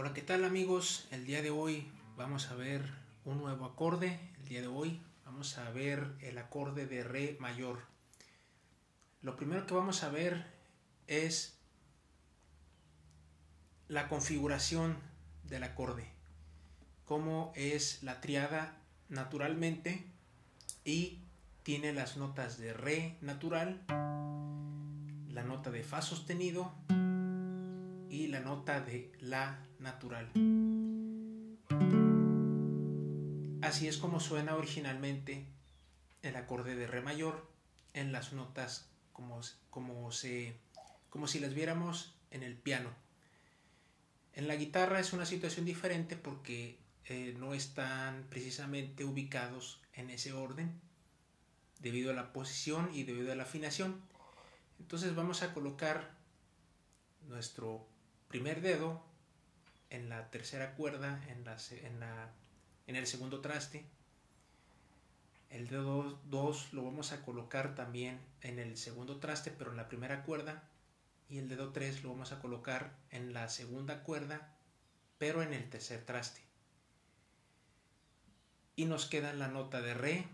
Hola, ¿qué tal amigos? El día de hoy vamos a ver un nuevo acorde. El día de hoy vamos a ver el acorde de Re mayor. Lo primero que vamos a ver es la configuración del acorde. Cómo es la triada naturalmente y tiene las notas de Re natural, la nota de Fa sostenido y la nota de La natural. Así es como suena originalmente el acorde de Re mayor en las notas como, como, se, como si las viéramos en el piano. En la guitarra es una situación diferente porque eh, no están precisamente ubicados en ese orden debido a la posición y debido a la afinación. Entonces vamos a colocar nuestro primer dedo en la tercera cuerda, en, la, en, el segundo traste. El dedo 2 lo vamos a colocar también en el segundo traste, pero en la primera cuerda. Y el dedo 3 lo vamos a colocar en la segunda cuerda, pero en el tercer traste. Y nos queda la nota de re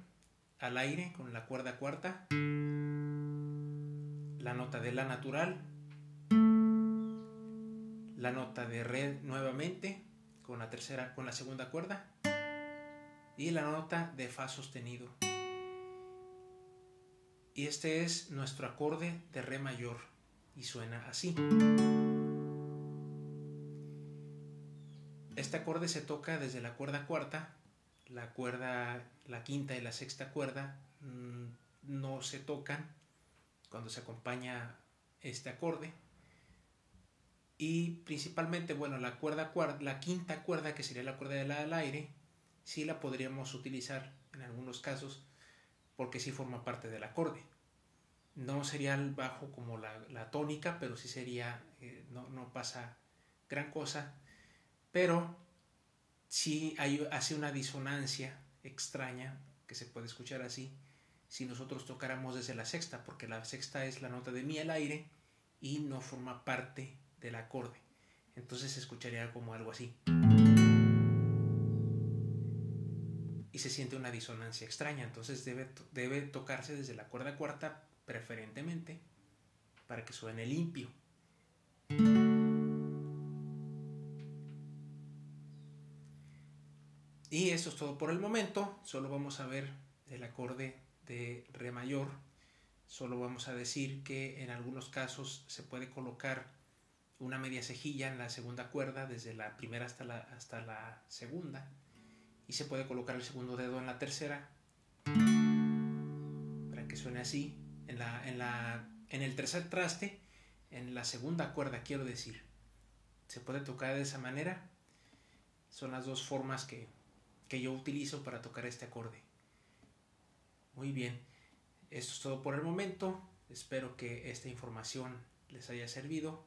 al aire con la cuerda cuarta, la nota de la natural, la nota de re nuevamente con la tercera con la segunda cuerda y la nota de fa sostenido. Y este es nuestro acorde de re mayor y suena así. Este acorde se toca desde la cuerda cuarta la cuerda, la quinta y la sexta cuerda mm, no se tocan cuando se acompaña este acorde. Y principalmente, bueno, la cuerda, la quinta cuerda, que sería la cuerda de la al aire, sí la podríamos utilizar en algunos casos porque sí forma parte del acorde. No sería el bajo como la, tónica, pero sí sería, eh, no, no pasa gran cosa. Pero sí hay, hace una disonancia extraña que se puede escuchar así si nosotros tocáramos desde la sexta, porque la sexta es la nota de mi al aire y no forma parte del acorde. Entonces se escucharía como algo así. Y se siente una disonancia extraña, entonces debe, debe tocarse desde la cuerda cuarta preferentemente para que suene limpio. Y eso es todo por el momento. Solo vamos a ver el acorde de Re mayor. Solo vamos a decir que en algunos casos se puede colocar una media cejilla en la segunda cuerda, desde la primera hasta la, hasta la segunda. Y se puede colocar el segundo dedo en la tercera. Para que suene así. En, la, en, la, en el tercer traste, en la segunda cuerda, quiero decir. Se puede tocar de esa manera. Son las dos formas que que yo utilizo para tocar este acorde. Muy bien, esto es todo por el momento. Espero que esta información les haya servido